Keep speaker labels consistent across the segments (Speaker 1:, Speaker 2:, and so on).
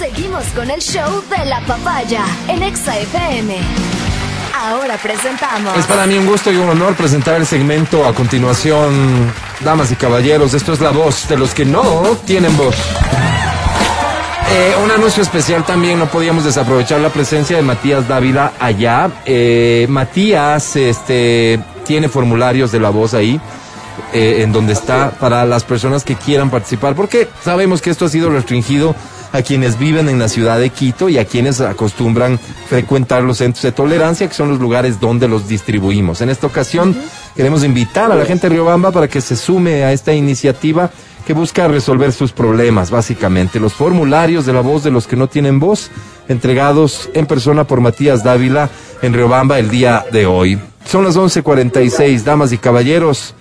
Speaker 1: Seguimos con el show de la papaya en Exa FM. Ahora presentamos.
Speaker 2: Es para mí un gusto y un honor presentar el segmento a continuación. Damas y caballeros, esto es la voz de los que no tienen voz. Eh, un anuncio especial también, no podíamos desaprovechar la presencia de Matías Dávila allá. Eh, Matías este, tiene formularios de la voz ahí. Eh, en donde está para las personas que quieran participar, porque sabemos que esto ha sido restringido a quienes viven en la ciudad de Quito y a quienes acostumbran frecuentar los centros de tolerancia, que son los lugares donde los distribuimos. En esta ocasión queremos invitar a la gente de Riobamba para que se sume a esta iniciativa que busca resolver sus problemas, básicamente. Los formularios de la voz de los que no tienen voz, entregados en persona por Matías Dávila en Riobamba el día de hoy. Son las 11:46, damas y caballeros.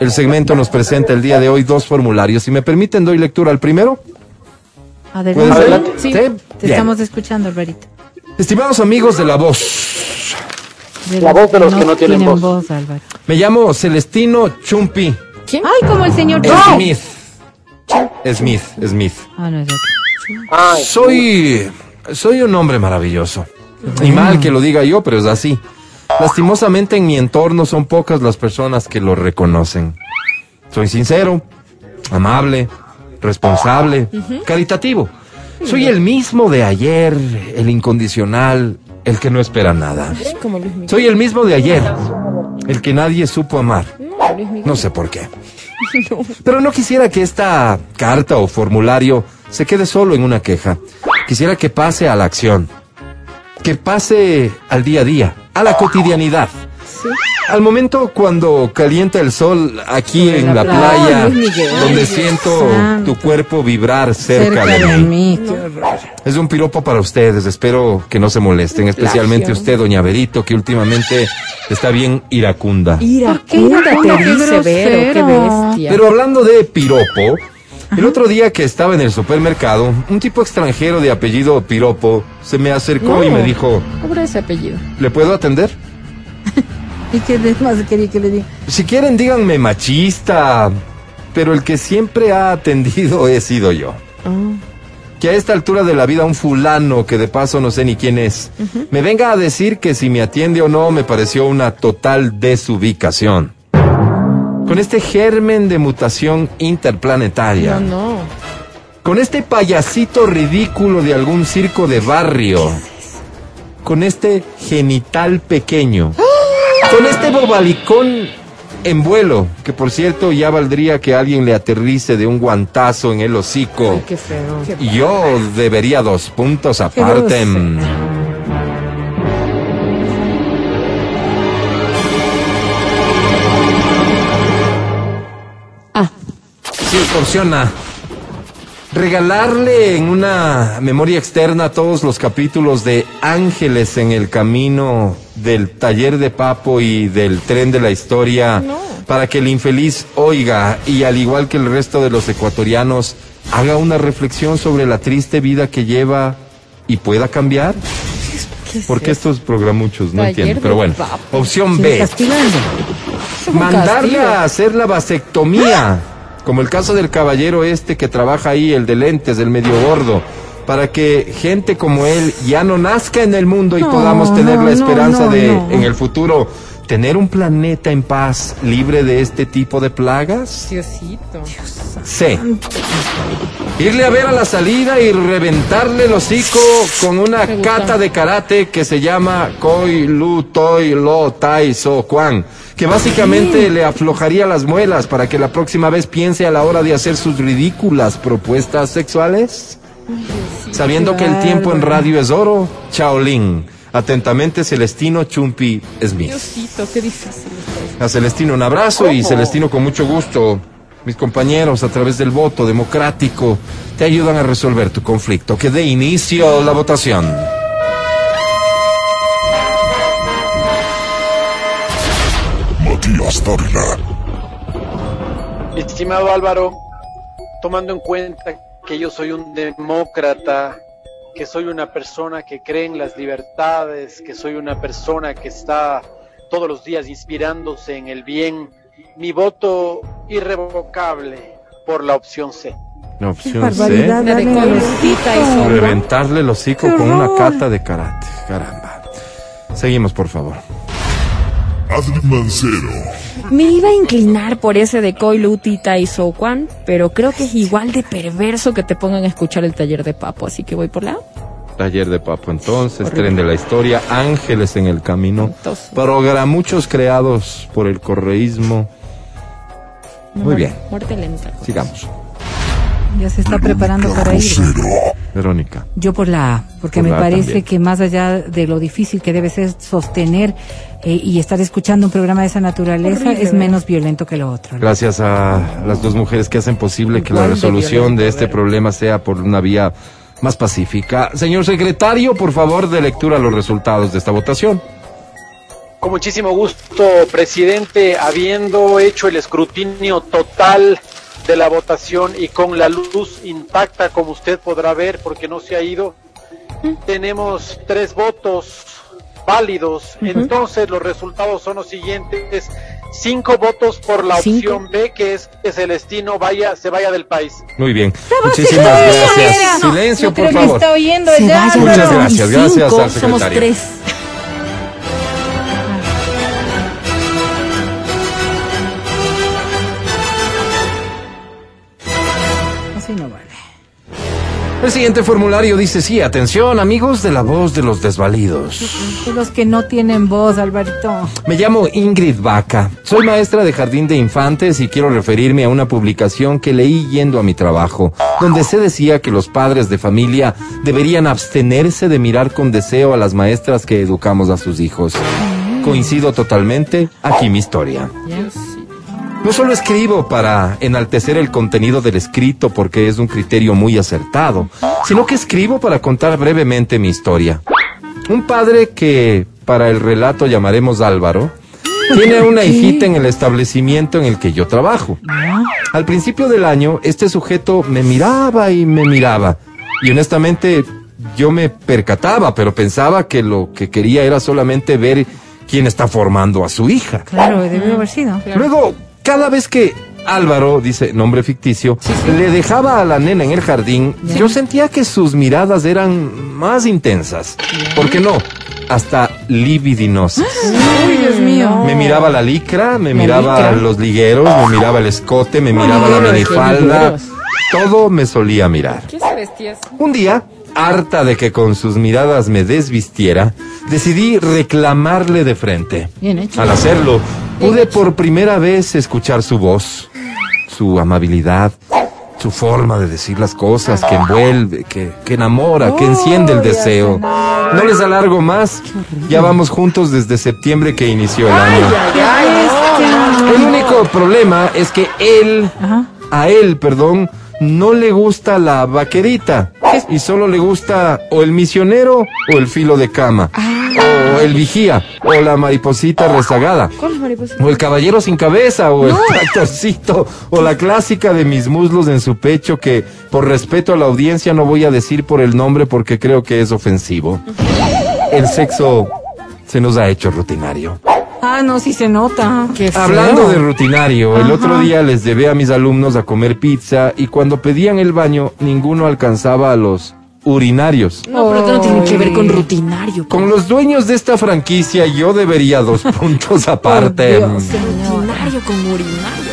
Speaker 2: El segmento nos presenta el día de hoy dos formularios. Si me permiten, doy lectura al primero.
Speaker 3: Adelante.
Speaker 2: Adelante.
Speaker 3: Sí,
Speaker 2: Sí,
Speaker 3: te
Speaker 2: bien.
Speaker 3: estamos escuchando, Alvarito.
Speaker 2: Estimados amigos de la voz,
Speaker 3: De
Speaker 4: La voz de los que no tienen voz.
Speaker 3: Álvaro.
Speaker 2: me llamo Celestino Chumpi
Speaker 3: Ay, como el señor.
Speaker 2: Smith. Smith, Smith.
Speaker 3: Ah, no es otro.
Speaker 2: Soy, soy un hombre maravilloso. Y mal que lo diga yo, pero es así. Lastimosamente en mi entorno son pocas las personas que lo reconocen. Soy sincero, amable, responsable, caritativo. Soy el mismo de ayer, el incondicional, el que no espera nada. Soy el mismo de ayer, el que nadie supo amar. No sé por qué. Pero no quisiera que esta carta o formulario se quede solo en una queja. Quisiera que pase a la acción. Que pase al día a día, a la cotidianidad. Al momento cuando calienta el sol aquí en
Speaker 3: la
Speaker 2: la
Speaker 3: playa. Miguel.
Speaker 2: donde siento
Speaker 3: santo.
Speaker 2: tu cuerpo vibrar cerca,
Speaker 3: Cerca
Speaker 2: de
Speaker 3: de
Speaker 2: mí. Es un piropo para ustedes, espero que no se molesten, especialmente usted, doña Berito, que últimamente está bien iracunda.
Speaker 3: ¿Por qué
Speaker 5: Iracunda te
Speaker 3: Qué
Speaker 5: dice, Vero, qué bestia.
Speaker 2: Pero hablando de piropo, el otro día que estaba en el supermercado, un tipo extranjero de apellido Piropo se me acercó
Speaker 5: No.
Speaker 2: y me dijo,
Speaker 5: ese apellido.
Speaker 2: ¿le puedo atender?
Speaker 3: ¿Y qué más quería que le diga?
Speaker 2: Si quieren, díganme machista, pero el que siempre ha atendido he sido yo. Que a esta altura de la vida un fulano, que de paso no sé ni quién es, me venga a decir que si me atiende o no me pareció una total desubicación. Con este germen de mutación interplanetaria.
Speaker 5: No, no.
Speaker 2: Con este payasito ridículo de algún circo de barrio. Con este genital pequeño. Con este bobalicón en vuelo, que por cierto ya valdría que alguien le aterrice de un guantazo en el hocico.
Speaker 5: Qué feo.
Speaker 2: Y yo debería dos puntos aparte.
Speaker 5: Ah,
Speaker 2: Sí, funciona. Regalarle en una memoria externa todos los capítulos de Ángeles en el camino del taller de Papo y del tren de la historia para que el infeliz oiga y al igual que el resto de los ecuatorianos haga una reflexión sobre la triste vida que lleva y pueda cambiar. Porque estos programuchos no entiendo, pero bueno.
Speaker 5: Papo.
Speaker 2: Opción B. Mandarle
Speaker 5: castigo.
Speaker 2: a hacer la vasectomía, como el caso del caballero este que trabaja ahí, el de lentes, el medio gordo, para que gente como él ya no nazca en el mundo y
Speaker 3: No,
Speaker 2: podamos tener
Speaker 3: no,
Speaker 2: la esperanza
Speaker 3: no,
Speaker 2: de,
Speaker 3: no.
Speaker 2: en el futuro, tener un planeta en paz, libre de este tipo de plagas.
Speaker 5: Diosito.
Speaker 2: C. Irle a ver a la salida y reventarle el hocico con una cata de karate que se llama Koi Lu Toi Lo Tai So Kwan, que básicamente le aflojaría las muelas para que la próxima vez piense a la hora de hacer sus ridículas propuestas sexuales. Sabiendo que el tiempo en radio es oro, Chaolin. Atentamente, Celestino Chumpi Smith.
Speaker 5: Diosito, qué difícil.
Speaker 2: A Celestino un abrazo y Celestino con mucho gusto. Mis compañeros a través del voto democrático te ayudan a resolver tu conflicto. Que dé inicio la votación.
Speaker 4: Estimado Álvaro, tomando en cuenta que yo soy un demócrata, que soy una persona que cree en las libertades, que soy una persona que está todos los días inspirándose en el bien, mi voto irrevocable por la opción C.
Speaker 2: La opción
Speaker 3: los.
Speaker 2: C. Reventarle el hocico
Speaker 3: ¡Qué
Speaker 2: con una cata de karate. Caramba. Seguimos, por favor.
Speaker 6: Adri Mancero,
Speaker 5: Me iba a inclinar por ese de Koi, Lutita y So Kwan, pero creo que es igual de perverso que te pongan a escuchar el taller de Papo, así que voy por la.
Speaker 2: Taller de Papo entonces,
Speaker 5: Horrible.
Speaker 2: tren de la historia, Ángeles en el camino, programuchos creados por el correísmo. Muy bien.
Speaker 5: Muerte lenta.
Speaker 2: Sigamos.
Speaker 3: Ya se está preparando para ir.
Speaker 2: Verónica.
Speaker 3: Yo por la A, porque
Speaker 2: Por
Speaker 3: me parece
Speaker 2: también.
Speaker 3: que más allá de lo difícil que debe ser sostener eh, y estar escuchando un programa de esa naturaleza,
Speaker 5: Horrible,
Speaker 3: es
Speaker 5: ¿verdad?
Speaker 3: menos violento que lo otro. ¿no?
Speaker 2: Gracias a las dos mujeres que hacen posible que la
Speaker 5: de
Speaker 2: resolución
Speaker 5: violento,
Speaker 2: de este
Speaker 5: ¿verdad?
Speaker 2: problema sea por una vía más pacífica. Señor secretario, por favor, de lectura los resultados de esta votación.
Speaker 4: Con muchísimo gusto, presidente, habiendo hecho el escrutinio total de la votación y con la luz intacta, como usted podrá ver, porque no se ha ido, tenemos tres votos válidos. Entonces, los resultados son los siguientes. Cinco votos por la
Speaker 5: Cinco.
Speaker 4: opción B, que es que Celestino vaya, se vaya del país.
Speaker 2: Muy bien. Muchísimas gracias. Silencio,
Speaker 3: No
Speaker 2: por favor.
Speaker 3: está oyendo
Speaker 2: Muchas gracias, gracias
Speaker 5: Somos
Speaker 2: secretario.
Speaker 5: tres.
Speaker 2: El siguiente formulario dice sí, atención amigos de la voz de los desvalidos.
Speaker 3: De los que no tienen voz, Alvarito.
Speaker 2: Me llamo Ingrid Vaca. Soy maestra de jardín de infantes y quiero referirme a una publicación que leí yendo a mi trabajo, donde se decía que los padres de familia deberían abstenerse de mirar con deseo a las maestras que educamos a sus hijos. Coincido totalmente, aquí mi historia. No solo escribo para enaltecer el contenido del escrito porque es un criterio muy acertado, sino que escribo para contar brevemente mi historia. Un padre que, para el relato llamaremos Álvaro, tiene una hijita en el establecimiento en el que yo trabajo. Al principio del año, este sujeto me miraba y me miraba. Y honestamente, yo me percataba, pero pensaba que lo que quería era solamente ver quién está formando a su hija.
Speaker 3: Claro, debió haber sido.
Speaker 2: Luego, cada vez que Álvaro, dice nombre ficticio, le dejaba a la nena en el jardín, yo sentía que sus miradas eran más intensas. ¿Por qué no? Hasta libidinosas.
Speaker 3: Uy, Dios mío.
Speaker 2: Me miraba la licra, me
Speaker 5: La
Speaker 2: miraba
Speaker 5: licra.
Speaker 2: los ligueros, me miraba el escote, me miraba la
Speaker 5: Ay,
Speaker 2: minifalda. Todo me solía mirar.
Speaker 5: ¿Qué se?
Speaker 2: Un día, harta de que con sus miradas me desvistiera, decidí reclamarle de frente.
Speaker 3: Bien hecho.
Speaker 2: Al hacerlo, pude por primera vez escuchar su voz, su amabilidad, su forma de decir las cosas que envuelve, que, que enamora, que enciende el deseo. No les alargo más, ya vamos juntos desde septiembre que inició el año. El único problema es que él, a él, perdón, no le gusta la vaquerita y solo le gusta o el misionero o el filo de cama, o el vigía o la mariposita rezagada. O el caballero sin cabeza, o el tractorcito, o la clásica de mis muslos en su pecho que, por respeto a la audiencia, no voy a decir por el nombre porque creo que es ofensivo. El sexo se nos ha hecho rutinario.
Speaker 3: Ah, no, sí se nota.
Speaker 5: Qué feo.
Speaker 2: Hablando de rutinario, el otro día les llevé a mis alumnos a comer pizza y cuando pedían el baño, ninguno alcanzaba a los urinarios.
Speaker 5: No, pero esto no tiene que ver con rutinario.
Speaker 2: Con los dueños de esta franquicia yo debería dos puntos aparte.
Speaker 3: Por Dios, señor.
Speaker 5: Rutinario con urinario.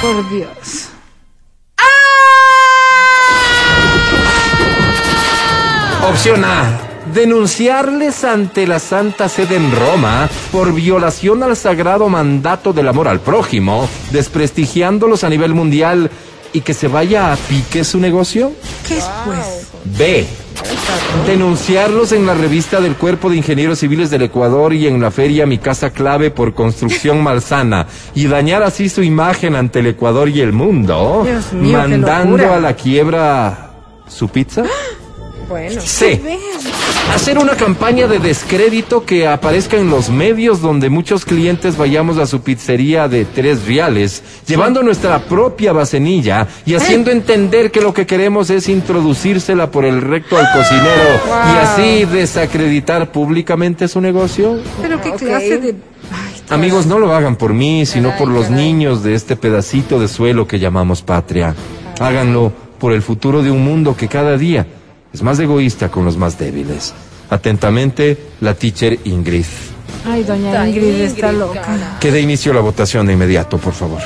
Speaker 3: Por Dios.
Speaker 2: Opción A. Denunciarles ante la Santa Sede en Roma por violación al sagrado mandato del amor al prójimo, desprestigiándolos a nivel mundial y que se vaya a pique su negocio.
Speaker 3: ¿Qué es pues?
Speaker 2: B. Denunciarlos en la revista del Cuerpo de Ingenieros Civiles del Ecuador y en la feria Mi Casa Clave por construcción malsana y dañar así su imagen ante el Ecuador y el mundo,
Speaker 3: Dios mío,
Speaker 2: mandando a la quiebra su pizza.
Speaker 5: Bueno.
Speaker 2: C. Hacer una campaña de descrédito que aparezca en los medios donde muchos clientes vayamos a su pizzería de tres reales, llevando nuestra propia bacenilla y haciendo entender que lo que queremos es introducírsela por el recto al cocinero y así desacreditar públicamente su negocio.
Speaker 3: Pero qué clase de... Ay,
Speaker 2: Amigos, no lo hagan por mí, sino por los niños de este pedacito de suelo que llamamos patria. Háganlo por el futuro de un mundo que cada día es más egoísta con los más débiles. Atentamente, la teacher Ingrid.
Speaker 3: Ay, doña Ingrid está loca.
Speaker 2: Que dé inicio a la votación de inmediato, por favor.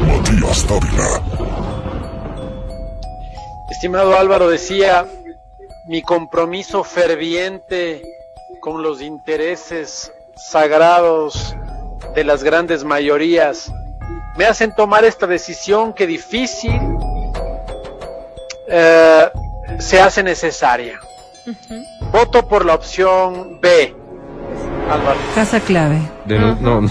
Speaker 6: Matías Dávila.
Speaker 4: Estimado Álvaro decía, mi compromiso ferviente con los intereses sagrados de las grandes mayorías me hacen tomar esta decisión que difícil eh, se hace necesaria. Voto por la opción B, Álvaro.
Speaker 3: Casa clave.
Speaker 2: Denu- no, no,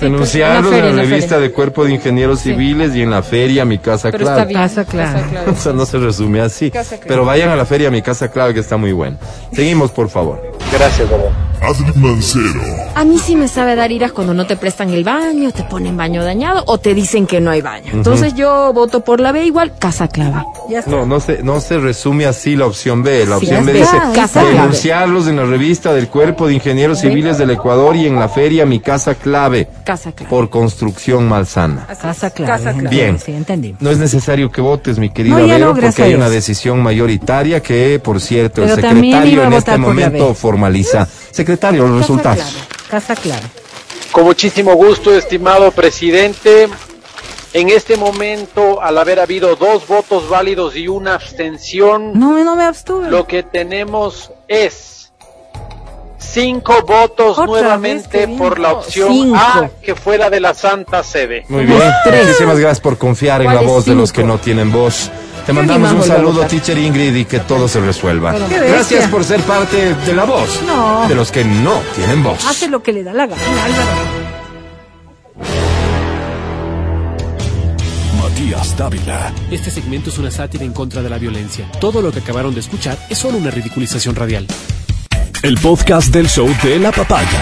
Speaker 2: denunciarlos
Speaker 5: pues, en la feria,
Speaker 2: en
Speaker 5: en
Speaker 2: la
Speaker 5: la
Speaker 2: revista
Speaker 5: feria.
Speaker 2: de Cuerpo de Ingenieros Civiles y en la feria Mi Casa
Speaker 5: Pero
Speaker 2: Clave.
Speaker 5: está bien.
Speaker 3: Casa clave.
Speaker 2: O sea, no se resume así.
Speaker 5: Casa.
Speaker 2: Pero vayan a la feria Mi Casa Clave que está muy buena. Seguimos, por favor.
Speaker 4: Gracias, Álvaro.
Speaker 6: Adri Mancero.
Speaker 5: A mí sí me sabe dar iras cuando no te prestan el baño, te ponen baño dañado o te dicen que no hay baño. Entonces yo voto por la B igual, casa clave.
Speaker 3: Ya está.
Speaker 2: No, no se, no se resume así la opción B. La
Speaker 5: Sí,
Speaker 2: opción B dice
Speaker 5: Casa Clave.
Speaker 2: denunciarlos en la revista del Cuerpo de Ingenieros Civiles del Ecuador y en la feria Mi Casa Clave
Speaker 5: Casa clave.
Speaker 2: por construcción malsana.
Speaker 3: Casa clave.
Speaker 5: Casa clave.
Speaker 2: Bien.
Speaker 3: Sí, entendí.
Speaker 2: No es necesario que votes, mi querido
Speaker 3: No,
Speaker 2: Vero,
Speaker 3: no,
Speaker 2: porque hay una decisión mayoritaria que, por cierto, el
Speaker 3: Pero
Speaker 2: secretario en este momento formaliza. Secretario, los resultados.
Speaker 5: clave.
Speaker 3: Casa.
Speaker 4: Con muchísimo gusto, estimado presidente. En este momento, al haber habido dos votos válidos y una abstención,
Speaker 3: No, no me abstuve.
Speaker 4: lo que tenemos es cinco votos
Speaker 3: Otra
Speaker 4: nuevamente por la opción
Speaker 5: Cinco.
Speaker 4: A, que fuera de la Santa Sede.
Speaker 2: Muy bien. Muchísimas gracias por confiar en la
Speaker 5: ¿Cuáles
Speaker 2: voz de los que no tienen voz. Te mandamos un saludo, teacher Ingrid, y que todo se resuelva. Gracias por ser parte de la voz
Speaker 3: No.
Speaker 2: de los que no tienen voz.
Speaker 3: Hace lo que le da la gana, Álvaro.
Speaker 6: Matías Dávila.
Speaker 7: Este segmento es una sátira en contra de la violencia. Todo lo que acabaron de escuchar es solo una ridiculización radial.
Speaker 6: El podcast del show de la papaya.